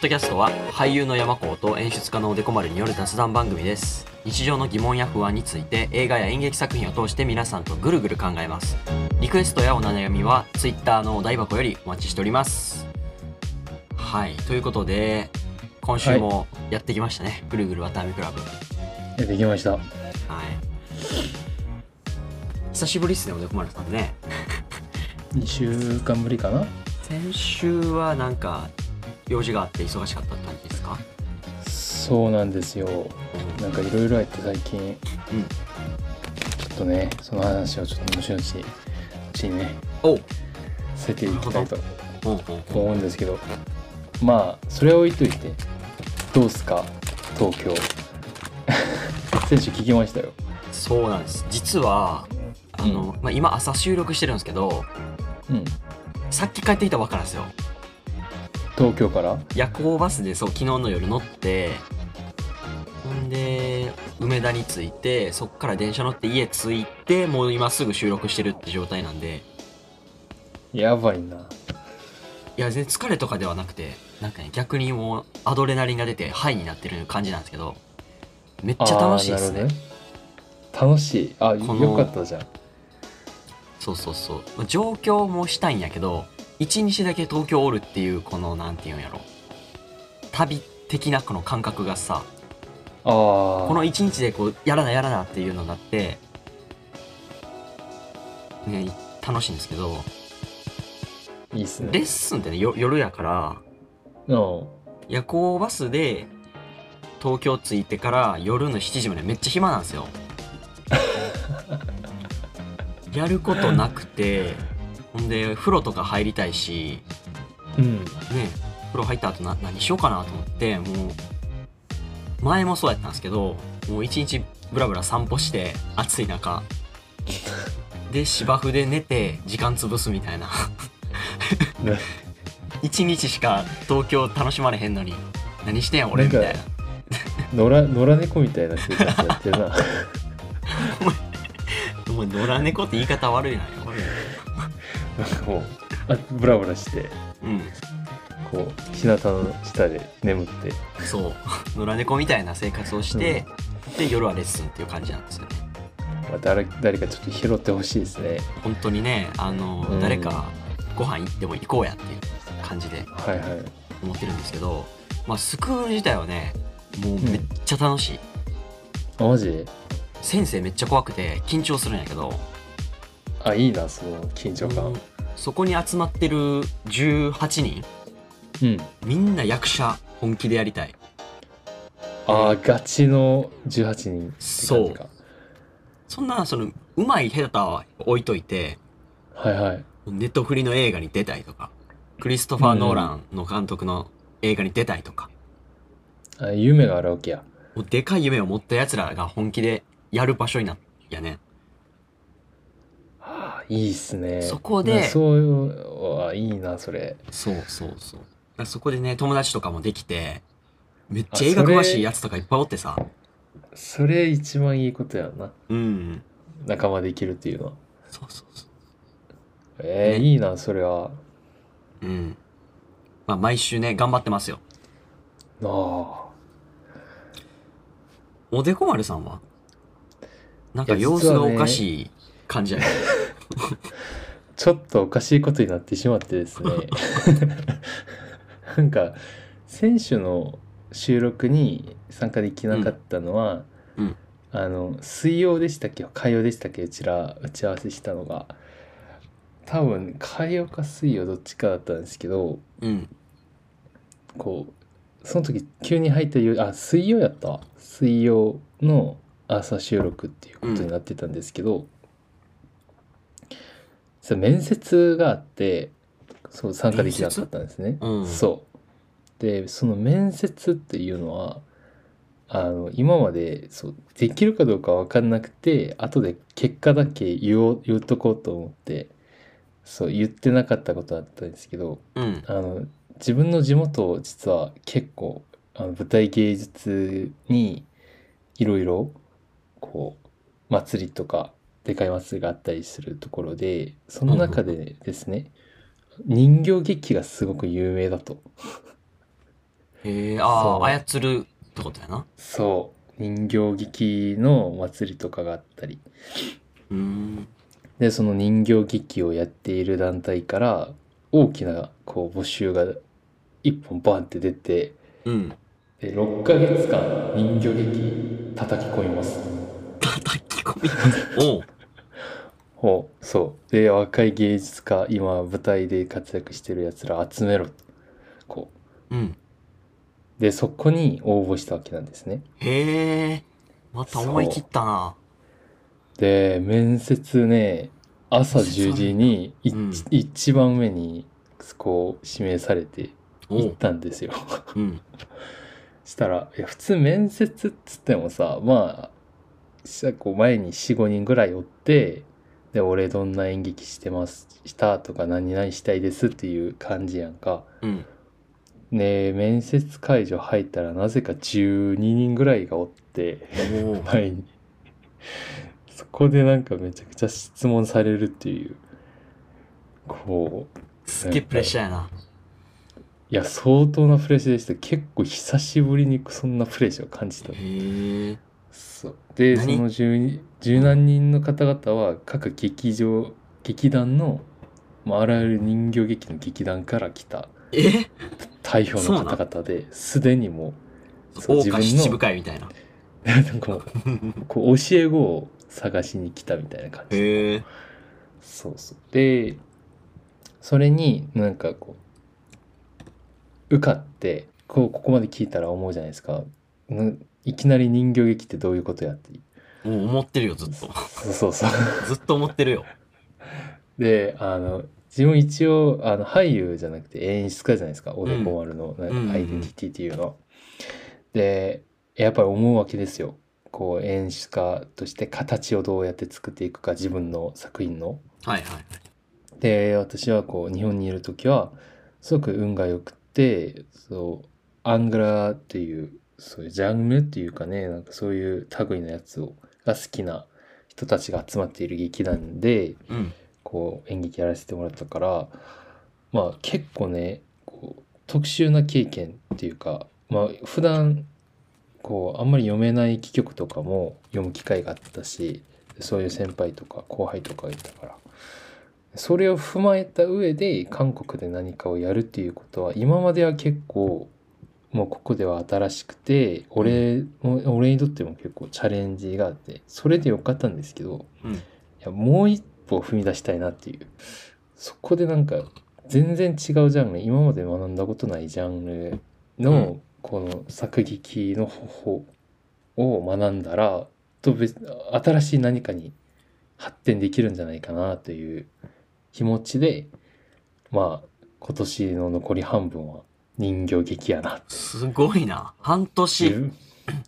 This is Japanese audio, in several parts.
ポッドキャストは俳優の山子と演出家のおでこ丸による雑談番組です。日常の疑問や不安について映画や演劇作品を通して皆さんとぐるぐる考えます。リクエストやお悩みは Twitter のお台箱よりお待ちしております。はいということで今週もやってきましたね、ぐるぐるわたあめクラブ。やってきました。はい。久しぶりっすねおでこ丸さんね。2週間ぶりかな。先週はなんか用事があって忙しかった感じですか？そうなんですよ。なんかいろいろあって最近、うん。ちょっとね、その話をちょっと面白いうちに、ね、おう。させていきたいと思うんですけど、まあ、それを置いといて、どうすか、東京。先週聞きましたよ。そうなんです。実はあの、まあ、今朝収録してるんですけどうん。さっき帰ってきたばっかなんですよ東京から？夜行バスでそう昨日の夜乗ってほんで梅田に着いてそっから電車乗って家着いてもう今すぐ収録してるって状態なんでやばいな。いや全然疲れとかではなくてなんかね逆にもうアドレナリンが出てハイになってる感じなんですけどめっちゃ楽しいですねね。楽しい。あ、よかったじゃん。そうそうそうまあ上京もしたいんやけど一日だけ東京おるっていうこのなんていうんやろ旅的なこの感覚がさ。この一日でこうやらなやらなっていうのになってね楽しいんですけどいいっすね。レッスンってねよ夜やからうん。夜行バスで東京着いてから夜の7時までめっちゃ暇なんですよ やることなくてほんで風呂とか入りたいしうん。ね風呂入った後な何しようかなと思ってもう前もそうやったんですけどもう一日ブラブラ散歩して暑い中 で芝生で寝て時間潰すみたいな。ね。一日しか東京楽しまれへんのに何してんや俺みたいな。野良野良猫みたいな生活やってるな。もう野良猫って言い方悪いなよなんかもうあブラブラしてうん。こう日向の下で眠って。そう。野良猫みたいな生活をして、で夜はレッスンっていう感じなんですよね。まあ誰誰かちょっと拾ってほしいですね。本当にねあの、うん。誰かご飯行っても行こうやっていう感じではいはい。思ってるんですけど、まあ、スクール自体はねもうめっちゃ楽しい、あマジ？先生めっちゃ怖くて緊張するんやけどあいいなその緊張感。うん。そこに集まってる18人。うん。みんな役者本気でやりたい。あーガチの18人って感じか。そんなそのうまい下手は置いといてはいはい。ネットフリの映画に出たいとかクリストファー・ノーランの監督の映画に出たいとか、あ夢があるわけや。もうでかい夢を持った奴らが本気でやる場所になやねいいっすね。そこで。なそういうはいいなそれ。そうそうそう。そこでね友達とかもできてめっちゃ映画詳しいやつとかいっぱいおってさ。それ一番いいことやな。うん。仲間できるっていうのは。そうそうそえーね。いいなそれは。ううん。まあ毎週ね頑張ってますよ。なあ。おでこ丸さんは？なんか様子がおかしい感じやねちょっとおかしいことになってしまってですね。なんか選手の収録に参加できなかったのは、うん。うん。あの水曜でしたっけ？火曜でしたっけ？うちら打ち合わせしたのが。多分火曜か水曜どっちかだったんですけどうん。こうその時急に入ったよあ水曜やった？わ水曜の朝収録っていうことになってたんですけど、そう面接があってそう参加できなかったんですね。うん。そう。でその面接っていうのはあの今までそうできるかどうか分かんなくて後で結果だけ言おう言っとこうと思ってそう言ってなかったことだったんですけどうん。あの自分の地元実は結構あの舞台芸術にいろいろこう祭りとかでかい祭りがあったりするところでその中でですね人形劇がすごく有名だと。へえ、ああ、操るってことやな。そう人形劇の祭りとかがあったりうーん。でその人形劇をやっている団体から大きなこう募集が一本バンって出てうん。で6ヶ月間人形劇叩き込みます叩き込みます。おう。ほうそうで若い芸術家今舞台で活躍してるやつら集めろこうん。うでそこに応募したわけなんですねへえ。また思い切ったな。で面接ね朝10時にいうん一番上にこう指名されて行っ。たんですようん。したらいや普通面接っつってもさまあしこう前に45人ぐらいおってで俺どんな演劇してますしたとか何々したいですっていう感じやんかうん。ね面接会場入ったらなぜか12人ぐらいがおって。前にそこでなんかめちゃくちゃ質問されるっていうこうすっげえプレッシャーやな。いや相当なプレッシャーでした結構久しぶりにそんなプレッシャーを感じたへえ。そう。でそ何の十十何人の方々は各劇場劇団の、まあ、あらゆる人形劇の劇団から来たえ？代表の方々ですでにもうそう自分の七部会みたいな。なんかもうこう教え子を探しに来たみたいな感じ。へえ。そうそう。でそれになんかこう受かってこうここまで聞いたら思うじゃないですか。んいきなり人形劇ってどういうことやってもう思ってるよ、ずっと。そうそうそう ずっと思ってるよ。であの自分一応あの俳優じゃなくて演出家じゃないですかおでこ丸のなうんアイデンティティっていうのは。でやっぱり思うわけですよ。こう演出家として形をどうやって作っていくか自分の作品の。はいはい。で私はこう日本にいる時はすごく運が良くってそうアングラっていうそういうジャンルっていうかねなんかそういう類のやつをが好きな人たちが集まっている劇団でうん。こう演劇やらせてもらったからまあ結構ねこう特殊な経験っていうかまあ普段こうあんまり読めない戯曲とかも読む機会があったしそういう先輩とか後輩とかがいたからそれを踏まえた上で韓国で何かをやるっていうことは今までは結構もうここでは新しくて俺も俺にとっても結構チャレンジがあってそれでよかったんですけどうん。いやもう一歩踏み出したいなっていうそこでなんか全然違うジャンル今まで学んだことないジャンルのこの作劇の方法を学んだらと別新しい何かに発展できるんじゃないかなという気持ちでまあ今年の残り半分は人形劇やなすごいな。半い年。う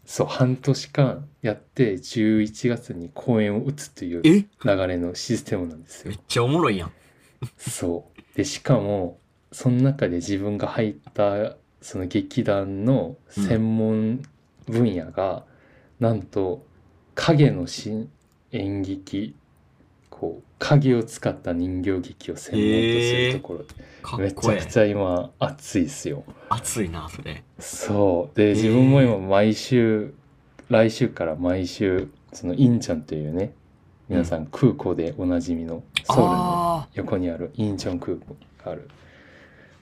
そう半年間やって11月に公演を打つというえ？流れのシステムなんですよめっ。ちゃおもろいやん。そう。で、しかも、その中で自分が入った、その劇団の専門分野が、なんと、影の新演劇、こう、影を使った人形劇を専門とするところで、ええちゃくち。ゃ今、熱いですよ。熱いな、それ。そう。で、自分も今、毎週、来週から毎週、その、インチョンというね、皆さん空港でおなじみのソウルのあ横にあるインチョン空港がある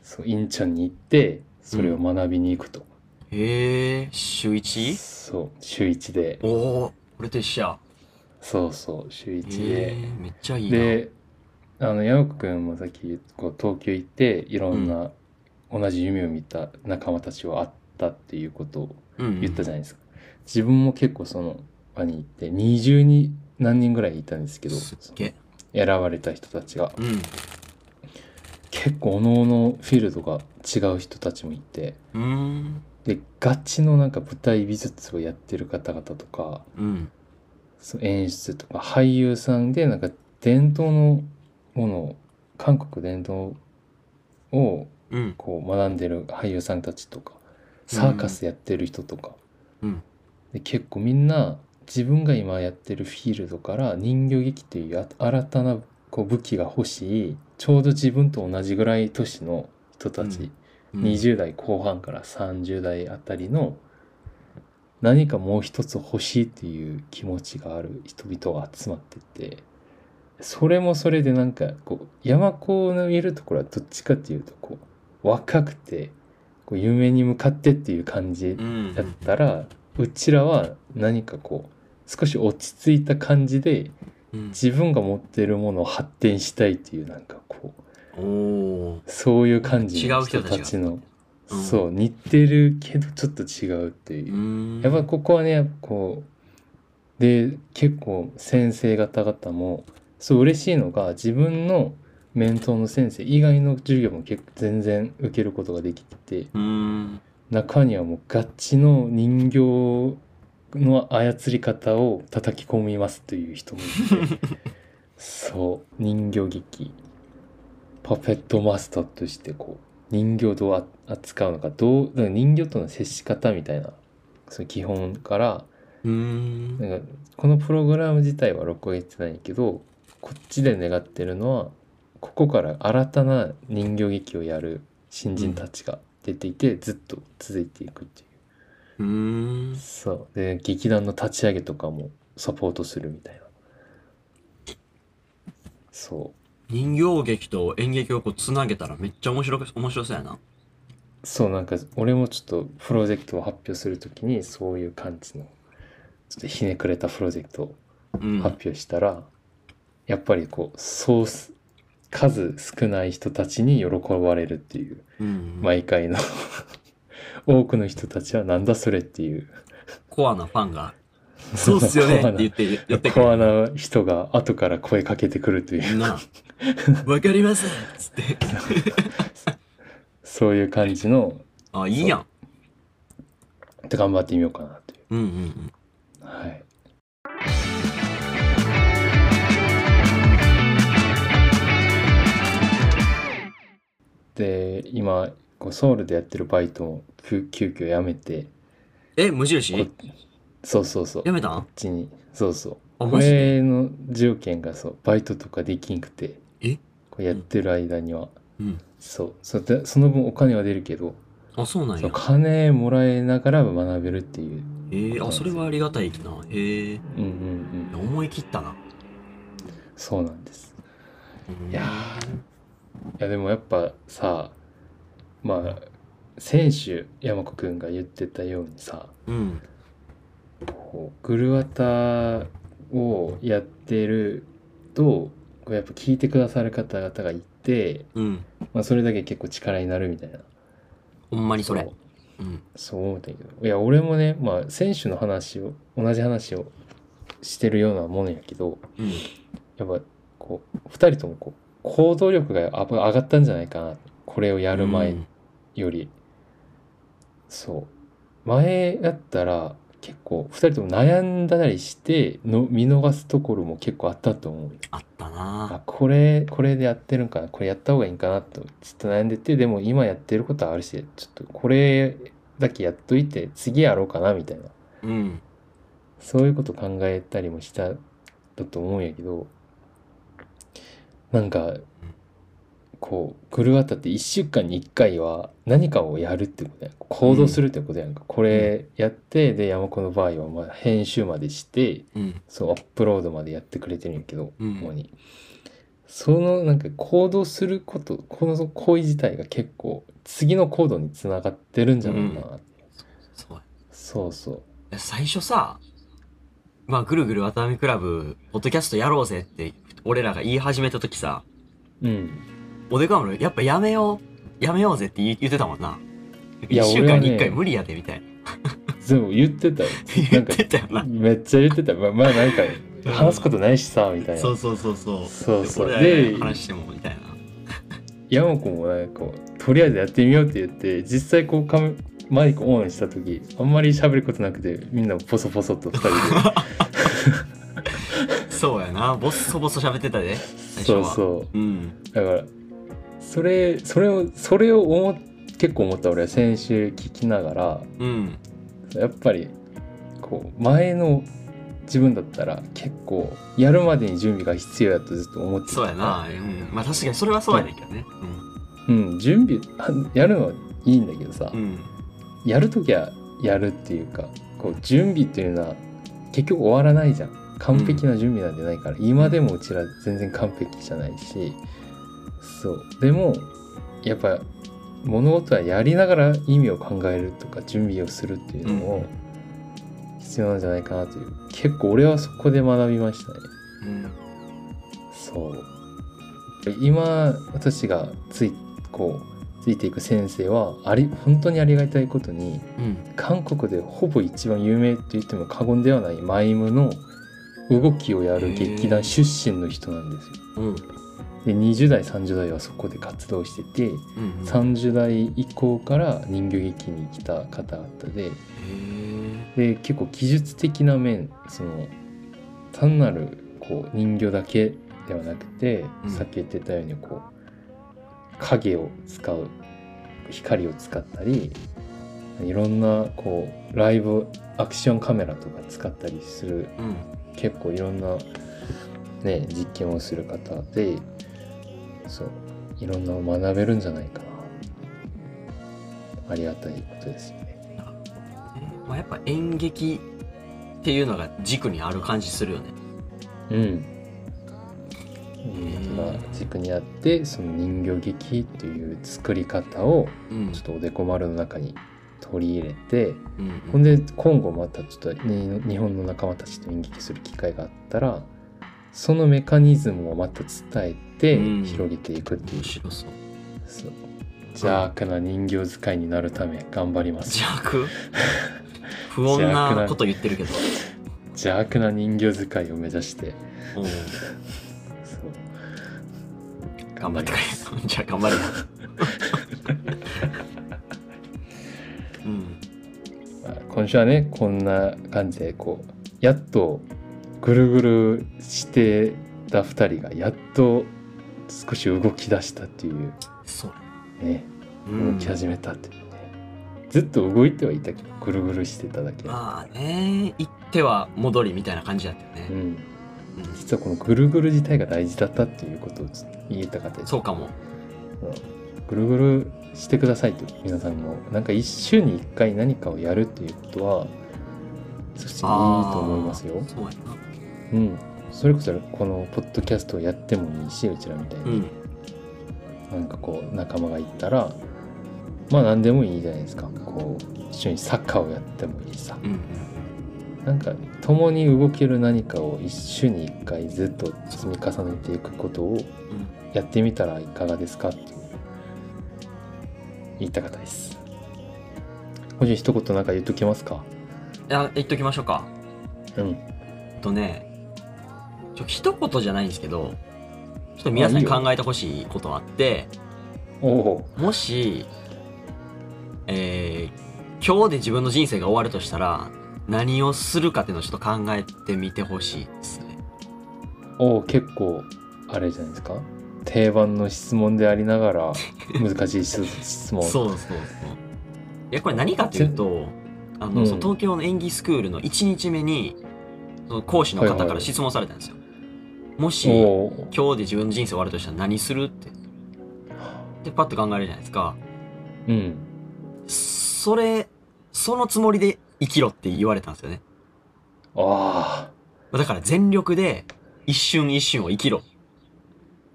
そうインチョンに行ってそれを学びに行くと、あ。へえ。週一？そう週1でおお。俺と一緒や。そうそう週1へで、え。めっちゃいいな。であの山子くんもさっきこう東京行っていろんな同じ夢を見た仲間たちは会ったっていうことをうん。言ったじゃないですか、自分も結構その場に行って20に何人ぐらいいたんですけど選ばれた人たちがうん。結構おのおのフィールドが違う人たちもいてうーん。でガチのなんか舞台美術をやってる方々とかうん。その演出とか俳優さんでなんか伝統のものを韓国伝統をうん。こう学んでる俳優さんたちとかサーカスやってる人とか、うん。で結構みんな自分が今やってるフィールドから人形劇というあ新たなこう武器が欲しいちょうど自分と同じぐらい年の人たちうん20代後半から30代あたりの何かもう一つ欲しいっていう気持ちがある人々が集まっててそれもそれでなんかこう山子のいるところはどっちかっていうとこう若くてこう夢に向かってっていう感じうんだったらうちらは何かこう少し落ち着いた感じでうん。自分が持ってるものを発展したいっていうなんかこうそういう感じの人たちの、うんそう似てるけどちょっと違うっていう。う、ん。やっぱここはねこうで結構先生方々もそう嬉しいのが自分のメントーの先生以外の授業も結構全然受けることができててうん。中にはもうガチの人形の操り方を叩き込みますという人もいて そう人形劇。パペットマスターとしてこう人形をどうあ扱うのかどう人形との接し方みたいなその基本からうん。なんかこのプログラム自体は録画してないけどこっちで願ってるのはここから新たな人形劇をやる新人たちが出ていて、ずっと続いていくっていう。うん。そう。で劇団の立ち上げとかもサポートするみたいな。そう。人形劇と演劇をこうつなげたらめっちゃ面白く面白そうやなそうなんか俺もちょっとプロジェクトを発表するときにそういう感じのちょっとひねくれたプロジェクトをうん。発表したら、やっぱりこうそうす数少ない人たちに喜ばれるっていううん。毎回の 多くの人たちはなんだそれっていうコアなファンがそうっすよね って言って言ってくコアるな人が後から声かけてくるという。なわかります。っつって そういう感じのあいいやん。で頑張ってみようかなという。うんうんうん。はい。で今こうソウルでやってるバイトも急急遽やめて。え無印？こそうそうそう。やめたん？こっちに。そうそう。あこマジで？れの条件がそうバイトとかできんくて。え？こうやってる間には、うんそう。そでその分お金は出るけどあそうなんや。金もらえながら学べるっていう。えー、あそれはありがたいな。へえうんうんうん。思い切ったな。そうなんです。うん。いやいやでもやっぱさまあ選手山子くんが言ってたようにさうん。こうグルワタをやってるとこうやっぱ聞いてくださる方々がいて、うん。まあ、それだけ結構力になるみたいな。ほんまにそれ。う。うん。そう思ったけど。いや俺もねまあ選手の話を同じ話をしてるようなものやけどうん。やっぱこう2人ともこう行動力があ上がったんじゃないかな。これをやる前うんより、そう。前やったら結構2人とも悩んだりしての見逃すところも結構あったと思う。あったあな。これこれでやってるんかな。これやった方がいいんかなとちょっと悩んでてでも今やってることはあるしちょっとこれだけやっといて次やろうかなみたいな。うん。そういうこと考えたりもしただと思うんやけどなんかこうグルワタって1週間に1回は何かをやるってことやん。行動するってことやんか、これやってで山子の場合はまあ編集までしてうん。そうアップロードまでやってくれてるんやけど、うん。主に。そのなんか行動することこの行為自体が結構次の行動につながってるんじゃないかな、そうそう。そう最初さまあぐるぐる渡辺クラブポッドキャストやろうぜって俺らが言い始めた時さうんおでかむやっぱやめようやめようぜって言言ってたもんな。いや一週間に俺はね一回無理やでみたいな。全部言ってたよ。言ってたよな。めっちゃ言ってたまあまあなんか話すことないしさみたいな。そうそうそうそう。そうそう。でで俺ら話してもみたいな。山子もなんかとりあえずやってみようって言って実際こうカメマイクオンした時あんまり喋ることなくてみんなポソポソと2人 そうやな。ボッソボソ喋ってたでで最初そうはそう。うん。だからそれそれをそれを思っ結構思った俺は先週聞きながらうん。やっぱりこう前の自分だったら結構やるまでに準備が必要やとずっと思ってた。そうやな、うん、まあ確かにそれはそうやねんけどね。うん。準備あやるのはいいんだけどさ、うん。やるときはやるっていうかこう準備っていうのは結局終わらないじゃん。完璧な準備なんてないから、今でもうちら全然完璧じゃないしそう。でもやっぱ物事はやりながら意味を考えるとか準備をするっていうのも必要なんじゃないかなという。結構俺はそこで学びましたね。うん。そう。今私がついこうついていく先生はあり本当にありがたいことにうん。韓国でほぼ一番有名って言っても過言ではないマイムの動きをやる劇団出身の人なんですよ。うんで20代30代はそこで活動しててうん30代以降から人形劇に来た方々でへで結構技術的な面その単なるこう人形だけではなくて、うん。さっき言ってたようにこう影を使う光を使ったりいろんなこうライブアクションカメラとか使ったりするえうん。結構いろんな、ね、実験をする方でそう。いろんなのを学べるんじゃないかな。ありがたいことですよね。まあ、やっぱ演劇っていうのが軸にある感じするよね。うん。軸にあってその人形劇っていう作り方をうん。ちょっとおでこ丸の中に取り入れてうんほんで今後またちょっとに日本の仲間たちと演劇する機会があったらそのメカニズムをまた伝えてうん。広げていくっていう。面白そう。邪悪な人形使いになるため頑張ります。邪悪？不穏なこと言ってるけど。邪悪な人形使いを目指して。頑張ってくれ。じゃあ頑張るよ。うん。まあ今週はねこんな感じでこうやっとぐるぐるしてた2人がやっと少し動き出したっていう。そう。ね。うん。動き始めたっていうね、ずっと動いてはいたけどぐるぐるしてただけ、まあね。行っては戻りみたいな感じだったよね、うん、うん。実はこのぐるぐる自体が大事だったっていうことを言いたかったですそうかも。ぐるぐるしてくださいと皆さんもなんか一週に一回何かをやるっていうことはそしていいと思いますよ。そうやなうん。それこそこのポッドキャストをやってもいいしうちらみたいに、うん。なんかこう仲間がいたらまあ何でもいいじゃないですか。こう一緒にサッカーをやってもいいさ。うんうん。なんか共に動ける何かを一週に一回ずっと積み重ねていくことをうん。やってみたらいかがですかって言いたかったです。もし一言なんか言っときますか？いや言っときましょうか。うん。とねちょ一言じゃないんですけどちょっと皆さんに考えてほしいことがあってもしえー今日で自分の人生が終わるとしたら何をするかっていうのをちょっと考えてみてほしいですね。おお結構あれじゃないですか？定番の質問でありながら難しい質 質問。そうそうそう。いやこれ何かというとあの、うん。東京の演技スクールの1日目にその講師の方から質問されたんですよ、もし今日で自分の人生終わるとしたら何するって。でパッと考えるじゃないですか。うん。それそのつもりで生きろって言われたんですよね。あだから全力で一瞬一瞬を生きろ。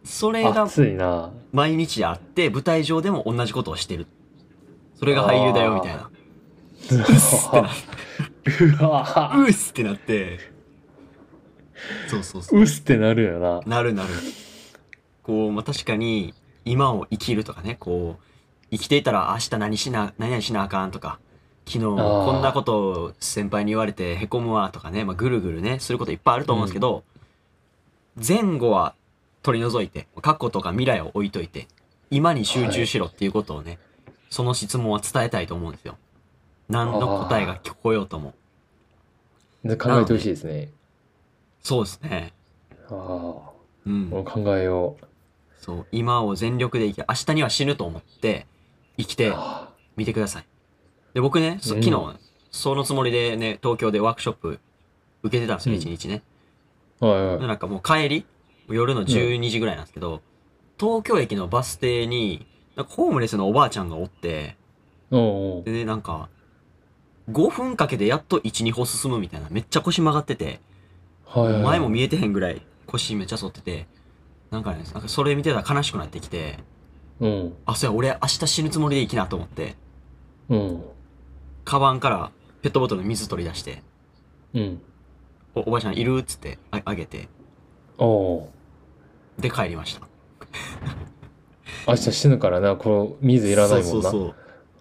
それあが毎日あって舞台上でも同じことをしてる。それが俳優だよみたいな。ううわうっすってなってそうそうそう。うっすってなるよな。なるなる。こうまあ確かに今を生きるとかねこう生きていたら明日何しな何々しなあかんとか昨日ー。こんなことを先輩に言われてへこむわとかね、まあ、ぐるぐるねすることいっぱいあると思うんですけど、前後は取り除いて過去とか未来を置いといて今に集中しろっていうことをね、その質問は伝えたいと思うんですよ。何の答えが聞こえようとも。で考えてほしいですねそうですね。ああうん。もう考えようそう。今を全力で生き明日には死ぬと思って生きてあみてください。で僕ね、そうん。昨日そのつもりでね東京でワークショップ受けてたんですようん。一、日ね。あはいはい。でなんかもう帰り夜の12時ぐらいなんですけど、東京駅のバス停になんかホームレスのおばあちゃんがおっておうおう。でね、なんか、5分かけてやっと1、2歩進むみたいな。めっちゃ腰曲がってて、はいはい。はい前も見えてへんぐらい腰めっちゃ反ってて、なんかね、なんかそれ見てたら悲しくなってきて、うん。あ、そうや、俺明日死ぬつもりでいいきなと思って、うん。カバンからペットボトルの水取り出して、うん。おおばあちゃんいるっつってああげて、おうで帰りました。明日死ぬからなこの水いらないもんな。そうそうそ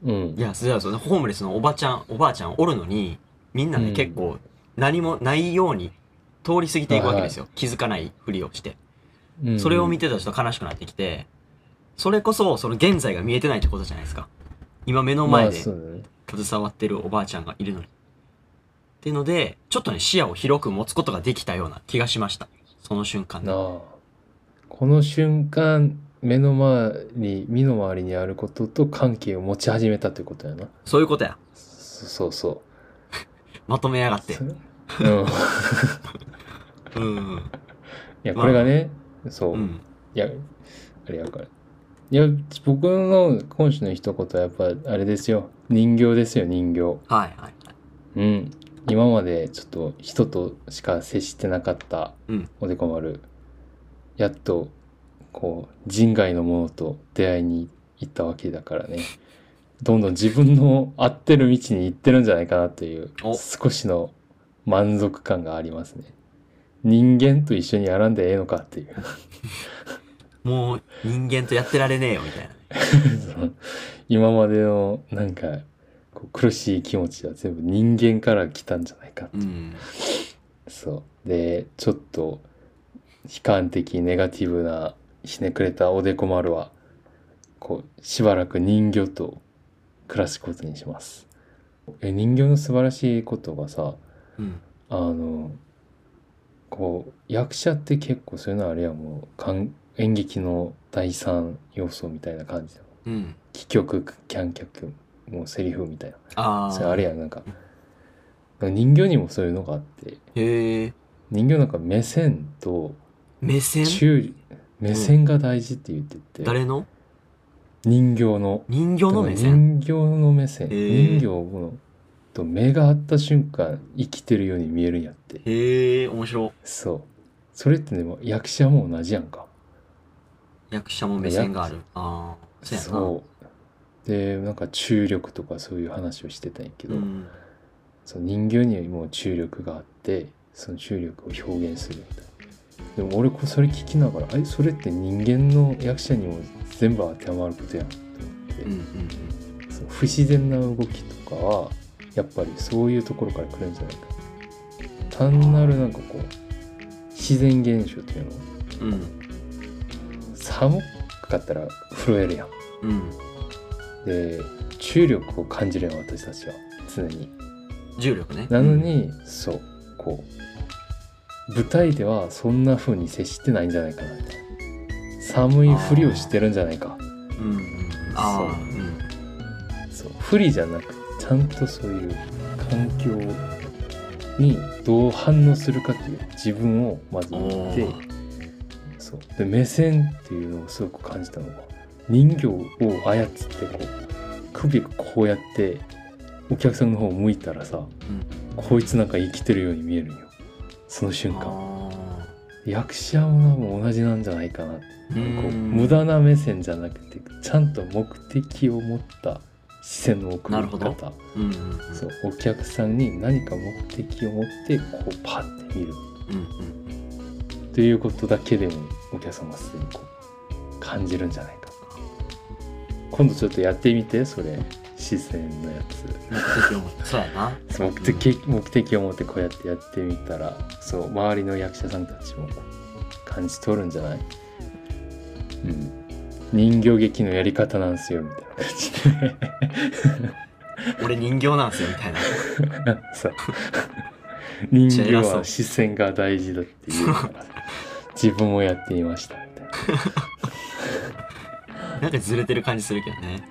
う。う。ん。いや、それはそうホームレスのおばちゃん、おばあちゃんおるのに、みんなね、うん。結構何もないように通り過ぎていくわけですよ。気づかないふりをして。うんそれを見てたらちょっと悲しくなってきて、それこそ、その現在が見えてないってことじゃないですか。今目の前まあで携わってるおばあちゃんがいるのに。っていうので、ちょっとね、視野を広く持つことができたような気がしました。その瞬間で。この瞬間目の前に身の回りにあることと関係を持ち始めたということやなそういうことや。そそうそ まとめやがってう。うん。うん。いやこれがね、そう、いうん。やあれやから。いや僕の今週の一言はやっぱあれですよ。人形ですよ人形。はいはいはい。うん。今までちょっと人としか接してなかったうん。おでこ丸、やっとこう人外のものと出会いに行ったわけだからね。どんどん自分の合ってる道に行ってるんじゃないかなというお。少しの満足感がありますね。人間と一緒にやらんでええのかっていう。もう人間とやってられねえよみたいな。今までのなんかこう苦しい気持ちは全部人間から来たんじゃないかって。うん。そう。でちょっと悲観的ネガティブなひねくれたおでこ丸はこうしばらく人魚と暮らすことにします。え人形の素晴らしいことがさうん。あのこう役者って結構そういうのあれやもうかん演劇の第三要素みたいな感じでうん。戯曲キャン脚もうセリフみたいな。ああ。それあれやなんか。人形にもそういうのがあって。へえ。人形なんか目線と目線？注目線が大事って言ってて、誰の？人形の。人形の目線。人形の目線、へー。人形のと目が合った瞬間生きてるように見えるんやってへえ、面白そうそれってでも役者も同じやんかい。役者も目線がある。ああ。そうやな。そうでなんか注力とかそういう話をしてたんやけど、うん。その人形にも注力があってその注力を表現するみたいなでも俺それ聞きながらえそれって人間の役者にも全部当てはまることやんと思って、うんうんそう不自然な動きとかはやっぱりそういうところから来るんじゃないか単なるなんかこう自然現象っていうのうん。うん。寒かったら震えるやんうん。で注力を感じるやん私たちは常に重力ね。なのに、そうこう舞台ではそんな風に接してないんじゃないかなみたいな寒いふりをしてるんじゃないかうん。あ。そううん。そう不利じゃなくちゃんとそういう環境にどう反応するかっていう自分をまず見てそう。で目線っていうのをすごく感じたのが人形を操ってこう首がこうやってお客さんの方を向いたらさ、こいつなんか生きてるように見えるんよ。その瞬間。あ役者も同じなんじゃないかなこうん。無駄な目線じゃなくてちゃんと目的を持った視線の送り方うんうんうん。そうお客さんに何か目的を持ってこうパッて見るうんうん。ということだけでもお客様はすでにこう感じるんじゃないか今度ちょっとやってみてそれ視線のやつ目的を持って。そうやな。そう目的目的を持ってこうやってやってみたらそう周りの役者さんたちも感じ取るんじゃない？うん人形劇のやり方なんすよみたいな感じで。俺人形なんすよ、みたいな。人形は視線が大事だって言うから 自分もやってみましたみたいな。なんかずれてる感じするけどね。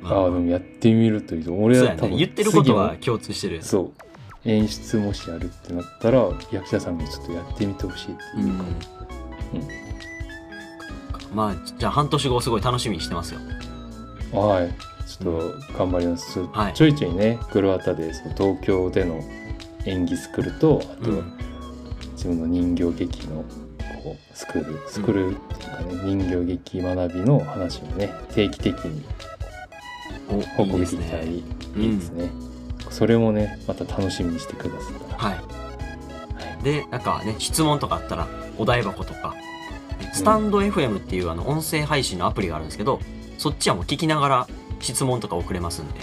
まあ。あでもやってみるという俺。は多分言ってることは次共通してるそう。演出もしやるってなったら役者さんにちょっとやってみてほしいってういうか、ん。まあ、じゃあ半年後すごい楽しみにしてますよ。はい。ちょっと頑張ります、はい。ちょいちょいね黒旗でそう東京での演技スクールとあと、うん。自分の人形劇のこうスクールスクールっていうかね、人形劇学びの話をね定期的にお報告いいですねできたらいいうんいいですね。それもねまた楽しみにしてくださった。らはい。はい。でなんかね質問とかあったらお題箱とかスタンド FM っていうあの音声配信のアプリがあるんですけどそっちはもう聞きながら質問とか送れますんで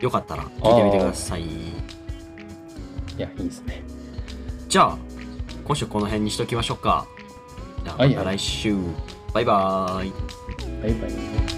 よかったら聞いてみてください。いやいいですね。じゃあ今週この辺にしときましょうか。じゃあまたはいはい。来週、バイバーイ。バイバイ